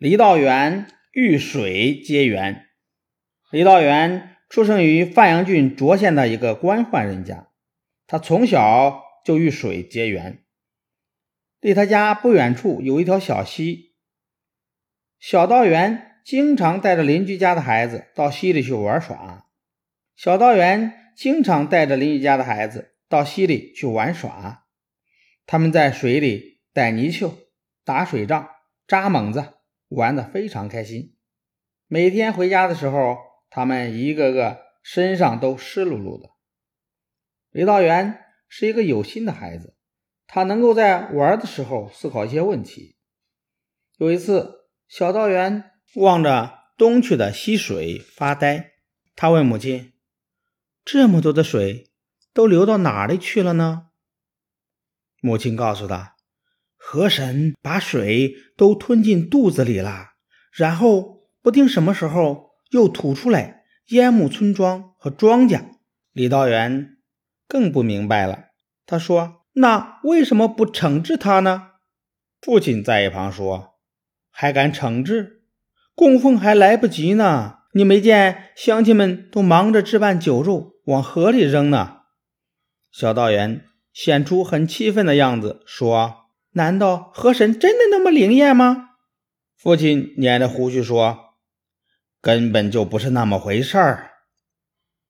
李道元遇水结缘。李道元出生于范阳郡涿县的一个官宦人家，他从小就遇水结缘。离他家不远处有一条小溪，小道元经常带着邻居家的孩子到溪里去玩耍。小道元经常带着邻居家的孩子到溪里去玩耍，他们在水里逮泥鳅、打水仗、扎猛子。玩得非常开心。每天回家的时候，他们一个个身上都湿漉漉的。李道元是一个有心的孩子，他能够在玩的时候思考一些问题。有一次，小道元望着东去的溪水发呆，他问母亲：“这么多的水都流到哪里去了呢？”母亲告诉他。河神把水都吞进肚子里了，然后不定什么时候又吐出来，淹没村庄和庄稼。李道元更不明白了，他说：“那为什么不惩治他呢？”父亲在一旁说：“还敢惩治？供奉还来不及呢！你没见乡亲们都忙着置办酒肉往河里扔呢？”小道元显出很气愤的样子，说。难道河神真的那么灵验吗？父亲捻着胡须说：“根本就不是那么回事儿。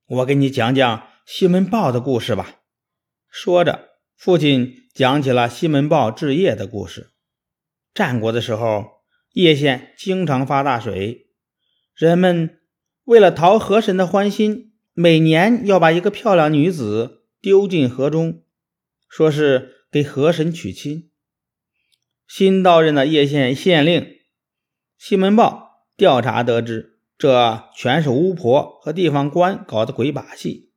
我给你讲讲西门豹的故事吧。”说着，父亲讲起了西门豹治邺的故事。战国的时候，邺县经常发大水，人们为了讨河神的欢心，每年要把一个漂亮女子丢进河中，说是给河神娶亲。新到任的叶县县令西门豹调查得知，这全是巫婆和地方官搞的鬼把戏，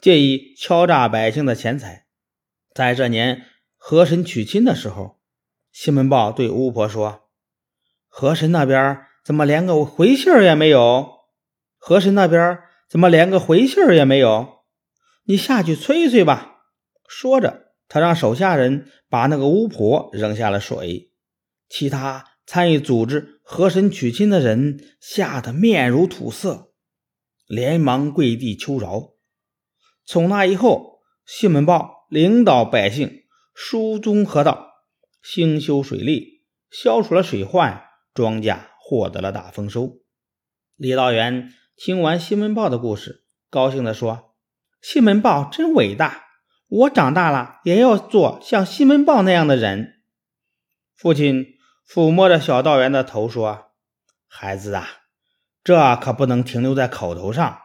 借以敲诈百姓的钱财。在这年河神娶亲的时候，西门豹对巫婆说：“河神那边怎么连个回信也没有？河神那边怎么连个回信也没有？你下去催催吧。”说着。他让手下人把那个巫婆扔下了水，其他参与组织河神娶亲的人吓得面如土色，连忙跪地求饶。从那以后，西门豹领导百姓疏通河道，兴修水利，消除了水患，庄稼获得了大丰收。李道元听完西门豹的故事，高兴地说：“西门豹真伟大。”我长大了也要做像西门豹那样的人。父亲抚摸着小道员的头说：“孩子啊，这可不能停留在口头上，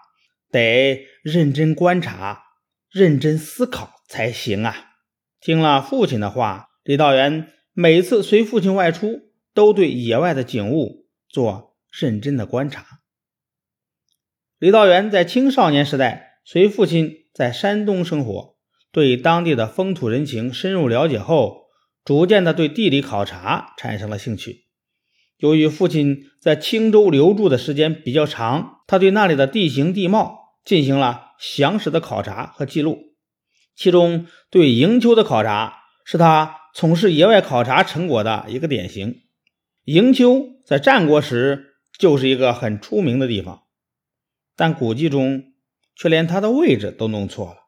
得认真观察、认真思考才行啊！”听了父亲的话，李道元每次随父亲外出，都对野外的景物做认真的观察。李道元在青少年时代随父亲在山东生活。对当地的风土人情深入了解后，逐渐的对地理考察产生了兴趣。由于父亲在青州留住的时间比较长，他对那里的地形地貌进行了详实的考察和记录。其中对营丘的考察是他从事野外考察成果的一个典型。营丘在战国时就是一个很出名的地方，但古籍中却连它的位置都弄错了。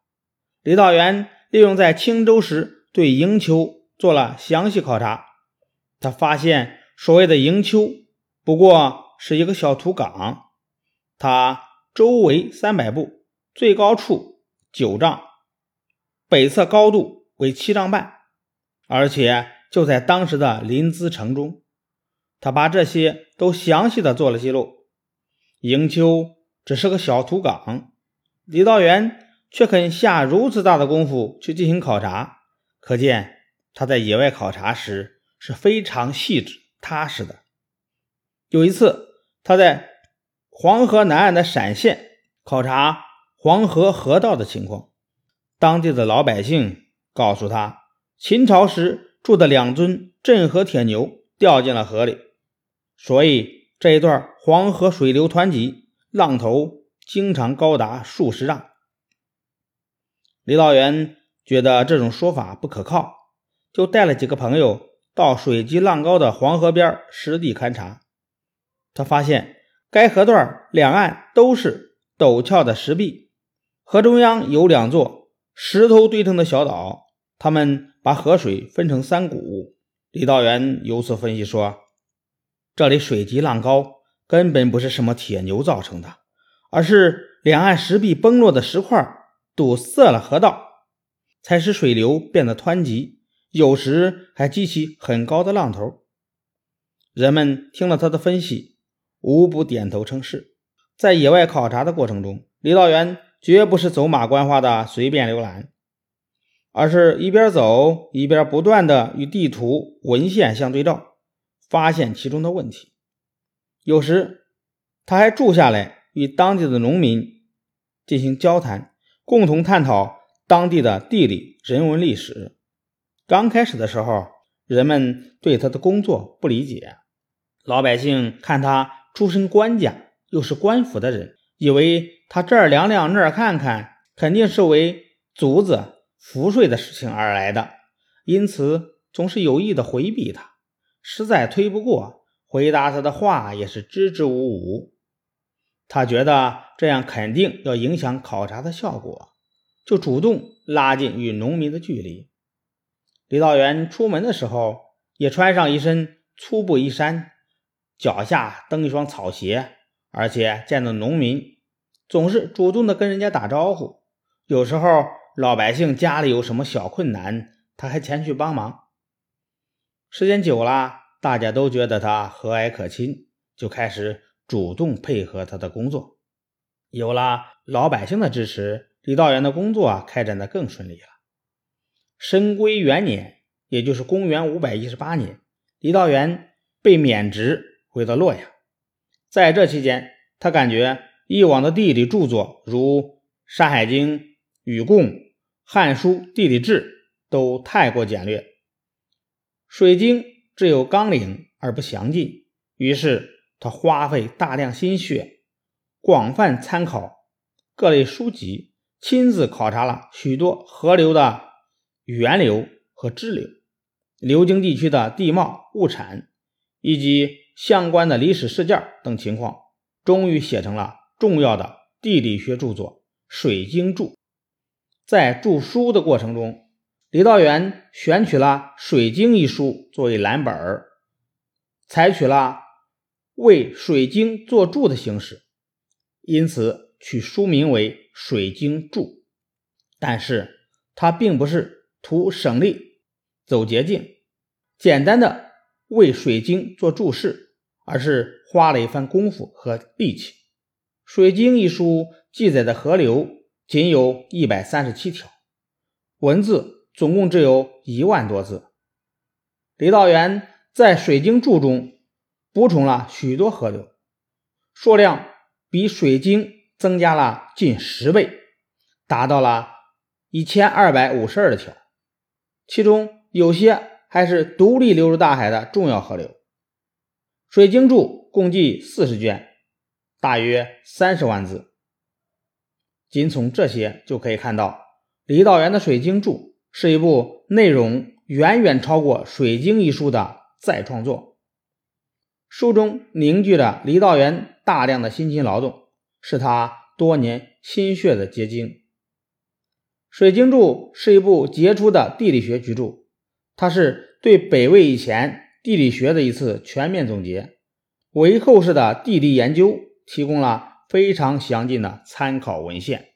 李道元利用在青州时对营丘做了详细考察，他发现所谓的营丘不过是一个小土岗，它周围三百步，最高处九丈，北侧高度为七丈半，而且就在当时的临淄城中。他把这些都详细的做了记录。营丘只是个小土岗，李道元。却肯下如此大的功夫去进行考察，可见他在野外考察时是非常细致踏实的。有一次，他在黄河南岸的陕县考察黄河河道的情况，当地的老百姓告诉他，秦朝时铸的两尊镇河铁牛掉进了河里，所以这一段黄河水流湍急，浪头经常高达数十丈。李道元觉得这种说法不可靠，就带了几个朋友到水急浪高的黄河边实地勘察，他发现该河段两岸都是陡峭的石壁，河中央有两座石头堆成的小岛，他们把河水分成三股。李道元由此分析说，这里水急浪高，根本不是什么铁牛造成的，而是两岸石壁崩落的石块堵塞了河道，才使水流变得湍急。有时还激起很高的浪头。人们听了他的分析，无不点头称是。在野外考察的过程中，李道元绝不是走马观花的随便浏览，而是一边走一边不断的与地图文献相对照，发现其中的问题。有时他还住下来与当地的农民进行交谈，共同探讨当地的地理、人文、历史。刚开始的时候，人们对他的工作不理解，老百姓看他出身官家，又是官府的人，以为他这儿量量那儿看看，肯定是为族子赋税的事情而来的，因此总是有意的回避他，实在推不过，回答他的话也是支支吾吾。他觉得这样肯定要影响考察的效果，就主动拉近与农民的距离。李道元出门的时候，也穿上一身粗布衣衫，脚下蹬一双草鞋，而且见到农民，总是主动的跟人家打招呼。有时候老百姓家里有什么小困难，他还前去帮忙。时间久了，大家都觉得他和蔼可亲，就开始主动配合他的工作。有了老百姓的支持，李道元的工作开展的更顺利了。申归元年，也就是公元五百一十八年，李道元被免职，回到洛阳。在这期间，他感觉以往的地理著作，如《山海经》《禹贡》《汉书》《地理志》，都太过简略，水经只有纲领而不详尽。于是，他花费大量心血，广泛参考各类书籍，亲自考察了许多河流的。源流和支流、流经地区的地貌、物产以及相关的历史事件等情况，终于写成了重要的地理学著作《水经注》。在著书的过程中，李道元选取了《水经》一书作为蓝本儿，采取了为《水经》作注的形式，因此取书名为《水经注》。但是，它并不是。图省力、走捷径，简单的为《水经》做注释，而是花了一番功夫和力气。《水经》一书记载的河流仅有一百三十七条，文字总共只有一万多字。李道元在《水经注》中补充了许多河流，数量比《水晶》增加了近十倍，达到了一千二百五十二条。其中有些还是独立流入大海的重要河流。《水晶柱》共计四十卷，大约三十万字。仅从这些就可以看到，李道元的《水晶柱》是一部内容远远超过《水晶》一书的再创作。书中凝聚了李道元大量的辛勤劳动，是他多年心血的结晶。《水经注》是一部杰出的地理学巨著，它是对北魏以前地理学的一次全面总结，为后世的地理研究提供了非常详尽的参考文献。